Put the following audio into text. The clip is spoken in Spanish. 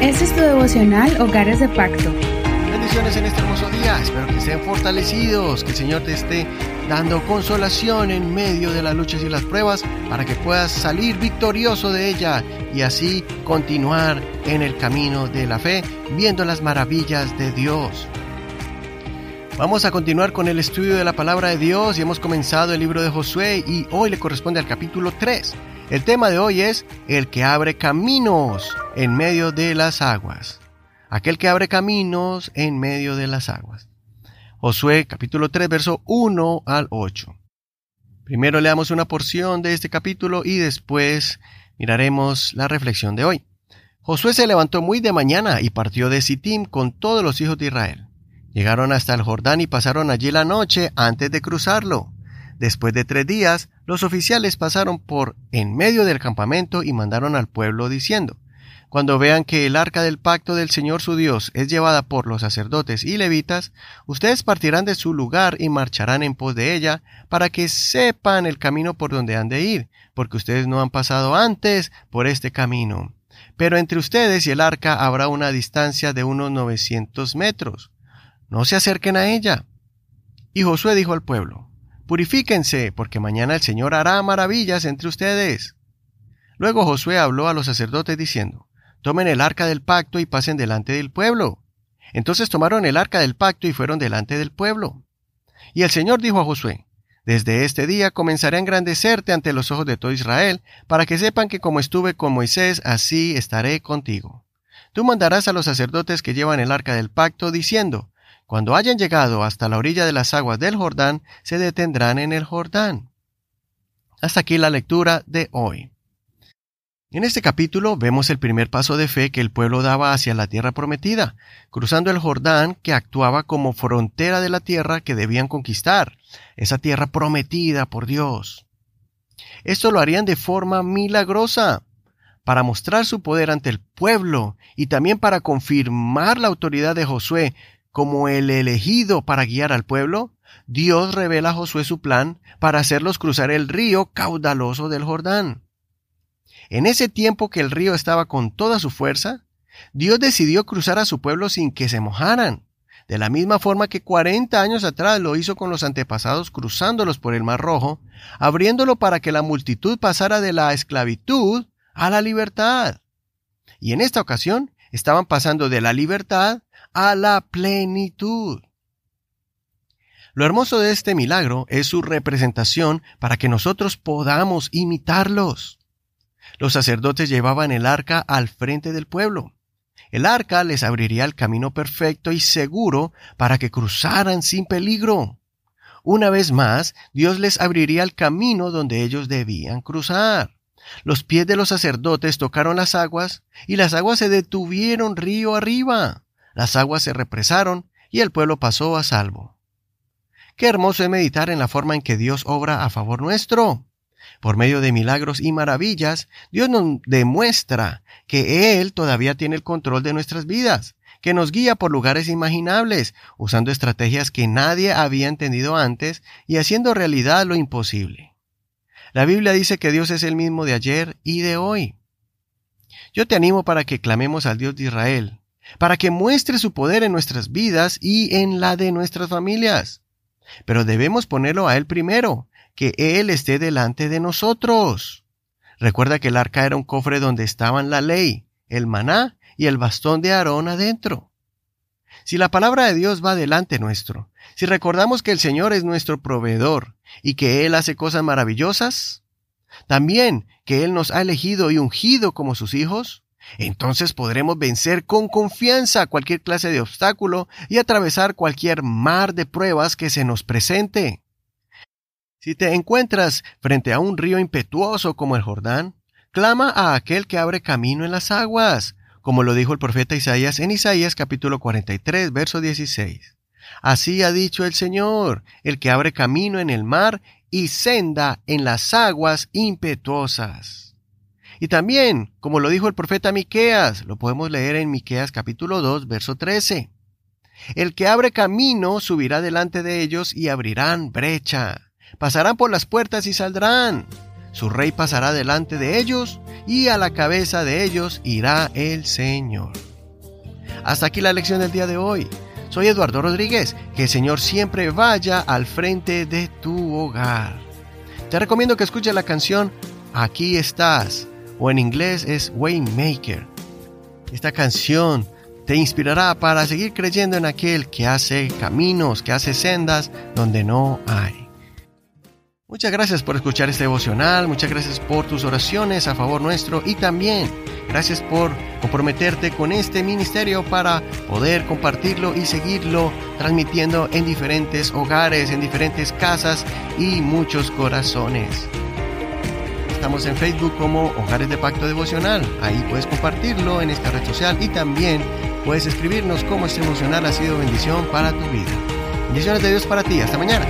Este es tu devocional Hogares de Pacto. Bendiciones en este hermoso día. Espero que estén fortalecidos, que el Señor te esté dando consolación en medio de las luchas y las pruebas para que puedas salir victorioso de ella y así continuar en el camino de la fe, viendo las maravillas de Dios. Vamos a continuar con el estudio de la palabra de Dios y hemos comenzado el libro de Josué y hoy le corresponde al capítulo 3. El tema de hoy es el que abre caminos en medio de las aguas. Aquel que abre caminos en medio de las aguas. Josué capítulo 3 verso 1 al 8. Primero leamos una porción de este capítulo y después miraremos la reflexión de hoy. Josué se levantó muy de mañana y partió de Sittim con todos los hijos de Israel. Llegaron hasta el Jordán y pasaron allí la noche antes de cruzarlo. Después de tres días, los oficiales pasaron por en medio del campamento y mandaron al pueblo diciendo, Cuando vean que el arca del pacto del Señor su Dios es llevada por los sacerdotes y levitas, ustedes partirán de su lugar y marcharán en pos de ella, para que sepan el camino por donde han de ir, porque ustedes no han pasado antes por este camino. Pero entre ustedes y el arca habrá una distancia de unos novecientos metros no se acerquen a ella. Y Josué dijo al pueblo, Purifíquense, porque mañana el Señor hará maravillas entre ustedes. Luego Josué habló a los sacerdotes diciendo, Tomen el arca del pacto y pasen delante del pueblo. Entonces tomaron el arca del pacto y fueron delante del pueblo. Y el Señor dijo a Josué, Desde este día comenzaré a engrandecerte ante los ojos de todo Israel, para que sepan que como estuve con Moisés, así estaré contigo. Tú mandarás a los sacerdotes que llevan el arca del pacto, diciendo, cuando hayan llegado hasta la orilla de las aguas del Jordán, se detendrán en el Jordán. Hasta aquí la lectura de hoy. En este capítulo vemos el primer paso de fe que el pueblo daba hacia la tierra prometida, cruzando el Jordán que actuaba como frontera de la tierra que debían conquistar, esa tierra prometida por Dios. Esto lo harían de forma milagrosa, para mostrar su poder ante el pueblo y también para confirmar la autoridad de Josué como el elegido para guiar al pueblo, Dios revela a Josué su plan para hacerlos cruzar el río caudaloso del Jordán. En ese tiempo que el río estaba con toda su fuerza, Dios decidió cruzar a su pueblo sin que se mojaran, de la misma forma que cuarenta años atrás lo hizo con los antepasados cruzándolos por el Mar Rojo, abriéndolo para que la multitud pasara de la esclavitud a la libertad. Y en esta ocasión estaban pasando de la libertad a la plenitud. Lo hermoso de este milagro es su representación para que nosotros podamos imitarlos. Los sacerdotes llevaban el arca al frente del pueblo. El arca les abriría el camino perfecto y seguro para que cruzaran sin peligro. Una vez más, Dios les abriría el camino donde ellos debían cruzar. Los pies de los sacerdotes tocaron las aguas y las aguas se detuvieron río arriba las aguas se represaron y el pueblo pasó a salvo. Qué hermoso es meditar en la forma en que Dios obra a favor nuestro. Por medio de milagros y maravillas, Dios nos demuestra que Él todavía tiene el control de nuestras vidas, que nos guía por lugares imaginables, usando estrategias que nadie había entendido antes y haciendo realidad lo imposible. La Biblia dice que Dios es el mismo de ayer y de hoy. Yo te animo para que clamemos al Dios de Israel, para que muestre su poder en nuestras vidas y en la de nuestras familias. Pero debemos ponerlo a Él primero, que Él esté delante de nosotros. Recuerda que el arca era un cofre donde estaban la ley, el maná y el bastón de Aarón adentro. Si la palabra de Dios va delante nuestro, si recordamos que el Señor es nuestro proveedor y que Él hace cosas maravillosas, también que Él nos ha elegido y ungido como sus hijos, entonces podremos vencer con confianza cualquier clase de obstáculo y atravesar cualquier mar de pruebas que se nos presente. Si te encuentras frente a un río impetuoso como el Jordán, clama a aquel que abre camino en las aguas, como lo dijo el profeta Isaías en Isaías capítulo 43, verso 16. Así ha dicho el Señor, el que abre camino en el mar y senda en las aguas impetuosas. Y también, como lo dijo el profeta Miqueas, lo podemos leer en Miqueas capítulo 2, verso 13. El que abre camino subirá delante de ellos y abrirán brecha. Pasarán por las puertas y saldrán. Su rey pasará delante de ellos y a la cabeza de ellos irá el Señor. Hasta aquí la lección del día de hoy. Soy Eduardo Rodríguez. Que el Señor siempre vaya al frente de tu hogar. Te recomiendo que escuches la canción Aquí estás, o en inglés es Waymaker. Esta canción te inspirará para seguir creyendo en aquel que hace caminos, que hace sendas donde no hay. Muchas gracias por escuchar este devocional, muchas gracias por tus oraciones a favor nuestro y también gracias por comprometerte con este ministerio para poder compartirlo y seguirlo transmitiendo en diferentes hogares, en diferentes casas y muchos corazones. Estamos en Facebook como Hogares de Pacto Devocional. Ahí puedes compartirlo en esta red social y también puedes escribirnos cómo este devocional ha sido bendición para tu vida. Bendiciones de Dios para ti. Hasta mañana.